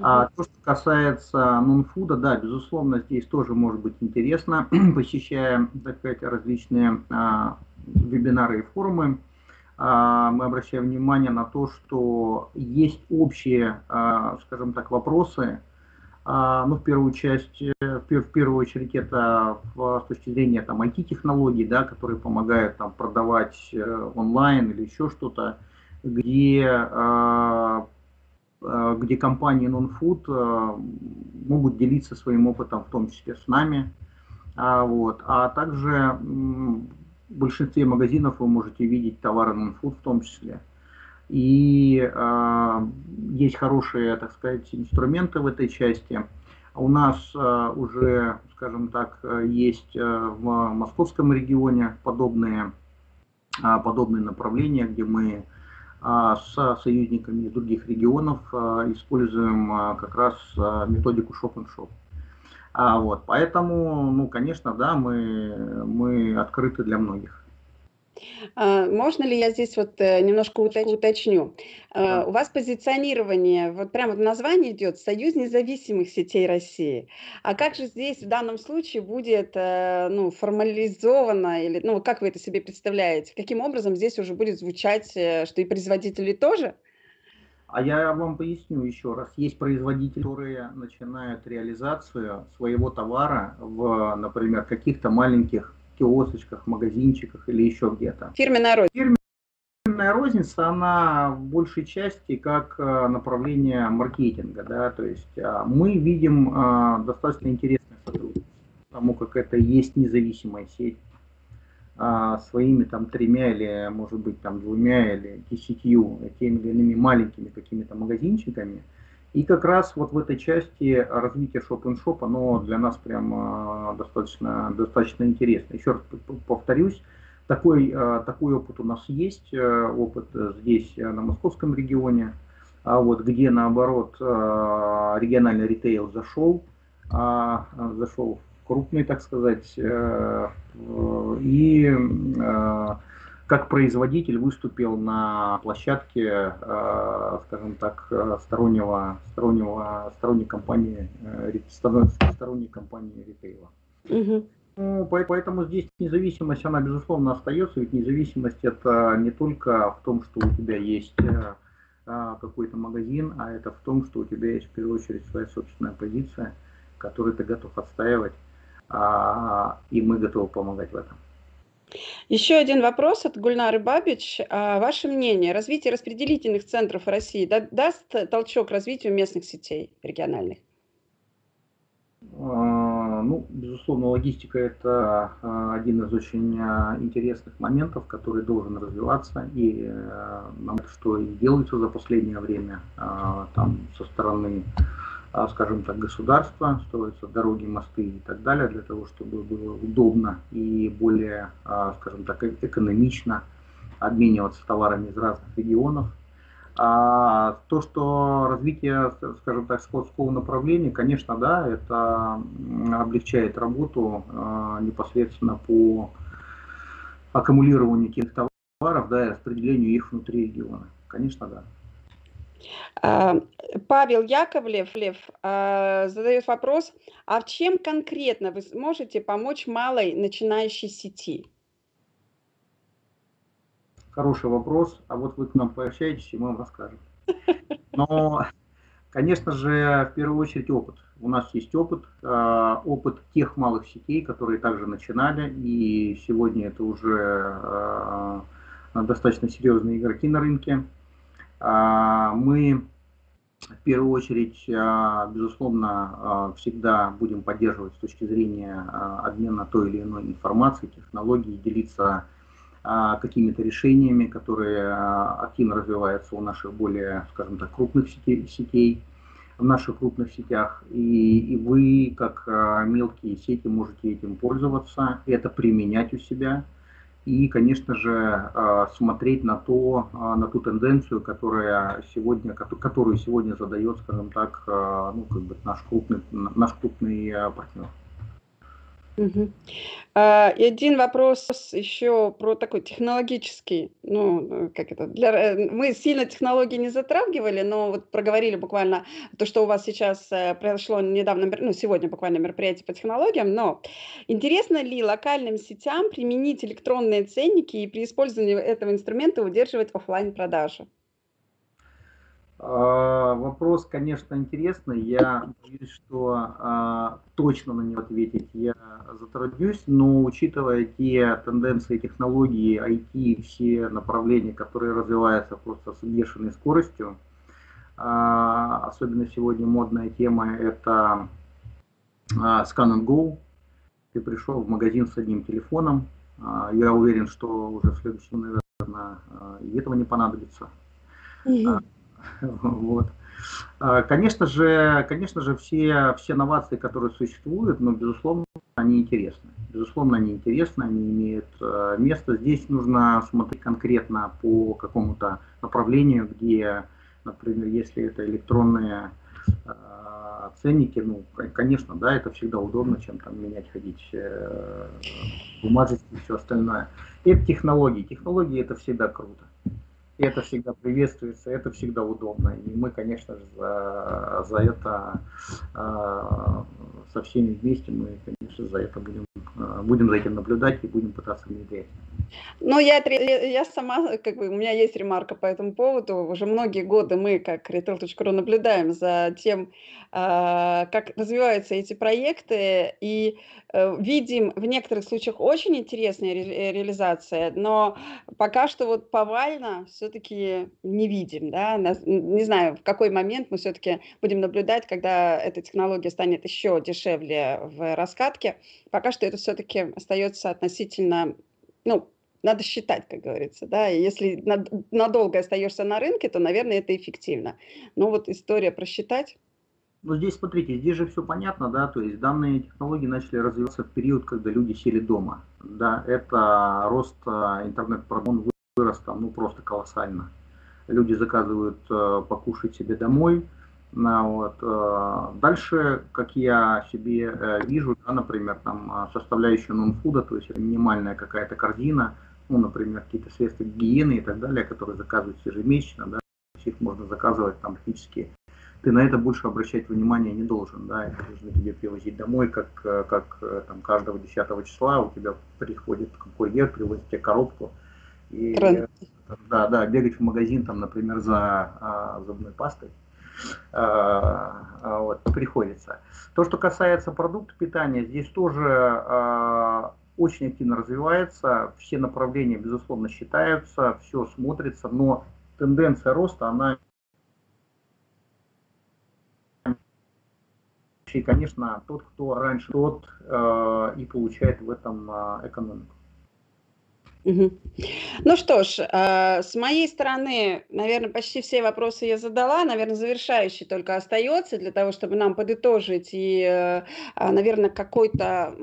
А то, что касается нонфуда, да, безусловно, здесь тоже может быть интересно, посещая, так сказать, различные а, вебинары и форумы, а, мы обращаем внимание на то, что есть общие, а, скажем так, вопросы, а, ну, в первую часть, э, в первую очередь, это в, с точки зрения там IT-технологий, да, которые помогают там продавать э, онлайн или еще что-то, где а, где компании Non-Food э, могут делиться своим опытом, в том числе с нами. А, вот. а также в большинстве магазинов вы можете видеть товары Non-Food в том числе. И э, есть хорошие, так сказать, инструменты в этой части. У нас э, уже, скажем так, есть э, в московском регионе подобные, э, подобные направления, где мы а, с союзниками из других регионов а, используем а, как раз методику шоп-н-шоп. Вот, поэтому, ну, конечно, да, мы, мы открыты для многих. А, можно ли я здесь вот э, немножко уточню? А, у вас позиционирование, вот прямо в названии идет «Союз независимых сетей России». А как же здесь в данном случае будет э, ну, формализовано, или ну, как вы это себе представляете? Каким образом здесь уже будет звучать, э, что и производители тоже? А я вам поясню еще раз. Есть производители, которые начинают реализацию своего товара в, например, каких-то маленьких киосочках, магазинчиках или еще где-то. Фирменная розница. Фирменная розница, она в большей части как э, направление маркетинга. Да? То есть а, мы видим э, достаточно интересное сотрудничество, потому как это есть независимая сеть своими там тремя или, может быть, там двумя или десятью теми или иными маленькими какими-то магазинчиками. И как раз вот в этой части развития шоп-н-шоп, оно для нас прям а, достаточно, достаточно интересно. Еще раз повторюсь, такой, а, такой опыт у нас есть, опыт здесь на московском регионе, а вот где наоборот региональный ритейл зашел, зашел крупный, так сказать, э, и э, как производитель выступил на площадке, э, скажем так, стороннего, стороннего, сторонней компании, сторонней компании ритейла. Угу. Ну, поэтому здесь независимость, она безусловно остается, ведь независимость это не только в том, что у тебя есть какой-то магазин, а это в том, что у тебя есть в первую очередь своя собственная позиция, которую ты готов отстаивать а, и мы готовы помогать в этом. Еще один вопрос от Гульнары Бабич. А, ваше мнение, развитие распределительных центров России даст толчок развитию местных сетей региональных? А, ну, безусловно, логистика – это один из очень интересных моментов, который должен развиваться, и что и делается за последнее время там, со стороны а, скажем так, государства, строятся дороги, мосты и так далее, для того, чтобы было удобно и более, а, скажем так, э, экономично обмениваться товарами из разных регионов. А то, что развитие, скажем так, складского направления, конечно, да, это облегчает работу а, непосредственно по аккумулированию тех товаров, да, и распределению их внутри региона. Конечно, да. А, Павел Яковлев Лев, а, задает вопрос, а в чем конкретно вы сможете помочь малой начинающей сети? Хороший вопрос, а вот вы к нам пообщаетесь, и мы вам расскажем. Но, конечно же, в первую очередь опыт. У нас есть опыт, а, опыт тех малых сетей, которые также начинали, и сегодня это уже достаточно серьезные игроки на рынке. А, мы в первую очередь, а, безусловно, а, всегда будем поддерживать с точки зрения обмена той или иной информацией, технологий, делиться какими-то решениями, которые активно развиваются у наших более, скажем так, крупных сетей, сетей в наших крупных сетях. И, и вы, как мелкие сети, можете этим пользоваться, это применять у себя – и, конечно же, а, смотреть на, то, а, на ту тенденцию, которая сегодня, которую сегодня задает, скажем так, а, ну, как бы наш крупный, наш крупный партнер. Угу. И один вопрос еще про такой технологический, ну, э, как это, для, э, мы сильно технологии не затрагивали, но вот проговорили буквально то, что у вас сейчас э, произошло недавно, ну, сегодня буквально мероприятие по технологиям, но интересно ли локальным сетям применить электронные ценники и при использовании этого инструмента удерживать офлайн продажи? А, вопрос, конечно, интересный. Я боюсь, что а, точно на него ответить я затруднюсь, но учитывая те тенденции технологии, IT, все направления, которые развиваются просто с бешеной скоростью, а, особенно сегодня модная тема это Scan and Go. Ты пришел в магазин с одним телефоном. Я уверен, что уже в следующем, наверное, и этого не понадобится. Mm-hmm. Вот. А, конечно же, конечно же, все, все новации, которые существуют, но, безусловно, они интересны. Безусловно, они интересны, они имеют э, место. Здесь нужно смотреть конкретно по какому-то направлению, где, например, если это электронные э, ценники, ну, конечно, да, это всегда удобно, чем там менять, ходить э, бумажечки и все остальное. это технологии. Технологии это всегда круто это всегда приветствуется, это всегда удобно. И мы, конечно же, за, за это э, со всеми вместе, мы, конечно, за это будем э, будем за этим наблюдать и будем пытаться внедрять. Ну, я, я сама, как бы, у меня есть ремарка по этому поводу. Уже многие годы мы, как retail.ru, наблюдаем за тем, а, как развиваются эти проекты, и э, видим в некоторых случаях очень интересные ре реализации, но пока что вот повально все-таки не видим. Да? Не знаю, в какой момент мы все-таки будем наблюдать, когда эта технология станет еще дешевле в раскатке. Пока что это все-таки остается относительно ну, надо считать, как говорится, да, и если надолго остаешься на рынке, то, наверное, это эффективно. Но вот история просчитать. Ну, здесь, смотрите, здесь же все понятно, да, то есть данные технологии начали развиваться в период, когда люди сели дома, да, это рост а, интернет-продукта вырос там, ну, просто колоссально. Люди заказывают э, покушать себе домой, ну, вот. Э, дальше, как я себе э, вижу, да, например, там составляющая нон-фуда, то есть минимальная какая-то корзина, ну, например, какие-то средства гигиены и так далее, которые заказываются ежемесячно, да, их можно заказывать там практически. Ты на это больше обращать внимание не должен, да, это нужно тебе привозить домой, как, э, как э, там каждого 10 числа у тебя приходит курьер, привозит тебе коробку, и, да, да, бегать в магазин, там, например, за а, зубной пастой, а, а, вот, приходится. То, что касается продуктов питания, здесь тоже а, очень активно развивается, все направления, безусловно, считаются, все смотрится, но тенденция роста, она и, конечно, тот, кто раньше, тот э, и получает в этом э, экономику. Ну что ж, а, с моей стороны, наверное, почти все вопросы я задала. Наверное, завершающий только остается для того, чтобы нам подытожить и, а, наверное, какой-то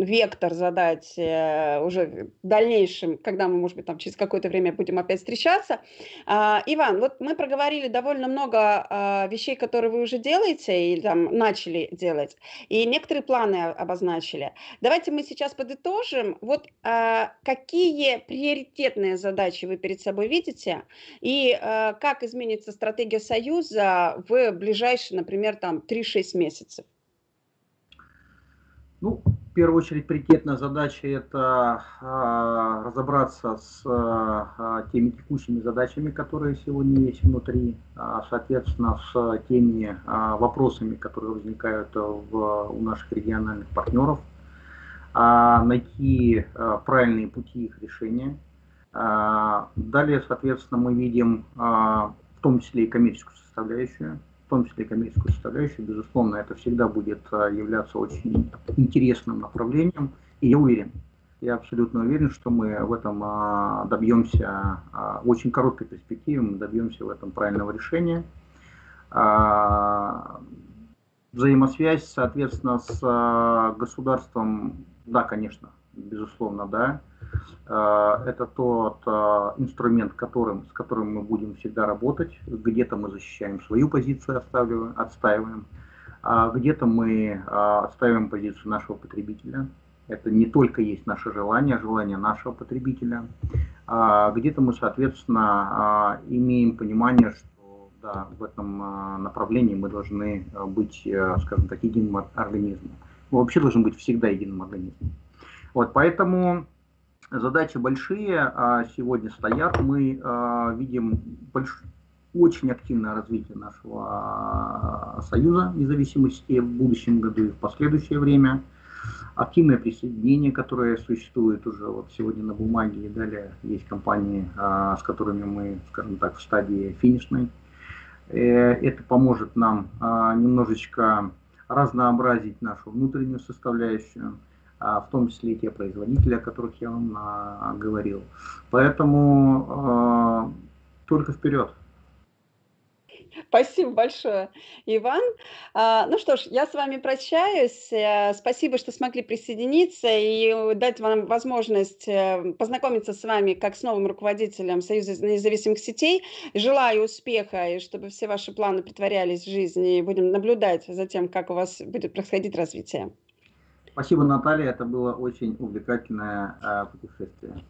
вектор задать э, уже в дальнейшем, когда мы, может быть, там через какое-то время будем опять встречаться. А, Иван, вот мы проговорили довольно много вещей, которые вы уже делаете и там начали делать, и некоторые планы обозначили. Давайте мы сейчас подытожим. Вот какие приоритетные задачи вы перед собой видите и э, как изменится стратегия Союза в ближайшие, например, там 3-6 месяцев? Ну, в первую очередь, приоритетная задача – это э, разобраться с э, теми текущими задачами, которые сегодня есть внутри, э, соответственно, с теми э, вопросами, которые возникают в, у наших региональных партнеров, а, найти а, правильные пути их решения. А, далее, соответственно, мы видим в том числе и коммерческую составляющую. В том числе и коммерческую составляющую, безусловно, это всегда будет являться очень интересным направлением. И я уверен, я абсолютно уверен, что мы в этом добьемся, в очень короткой перспективе мы добьемся в этом правильного решения взаимосвязь, соответственно, с государством да, конечно, безусловно, да. А, это тот а, инструмент, которым, с которым мы будем всегда работать. Где-то мы защищаем свою позицию, отстаиваем, отстаиваем а где-то мы отстаиваем позицию нашего потребителя. Это не только есть наше желание, желание нашего потребителя. Где-то мы, соответственно, имеем понимание, что да, в этом направлении мы должны быть, скажем так, единым организмом мы вообще должны быть всегда единым организмом. Вот, поэтому задачи большие а сегодня стоят. Мы а, видим больш... очень активное развитие нашего а, союза независимости в будущем году и в последующее время. Активное присоединение, которое существует уже вот сегодня на бумаге, и далее есть компании, а, с которыми мы, скажем так, в стадии финишной. Э, это поможет нам а, немножечко разнообразить нашу внутреннюю составляющую, а, в том числе и те производители, о которых я вам а, говорил. Поэтому только вперед. Спасибо большое, Иван. Ну что ж, я с вами прощаюсь. Э, спасибо, что смогли присоединиться и дать вам возможность э, познакомиться с вами как с новым руководителем Союза независимых сетей. Желаю успеха и чтобы все ваши планы притворялись в жизнь. И будем наблюдать за тем, как у вас будет происходить развитие. Спасибо, Наталья. Это было очень увлекательное э, путешествие.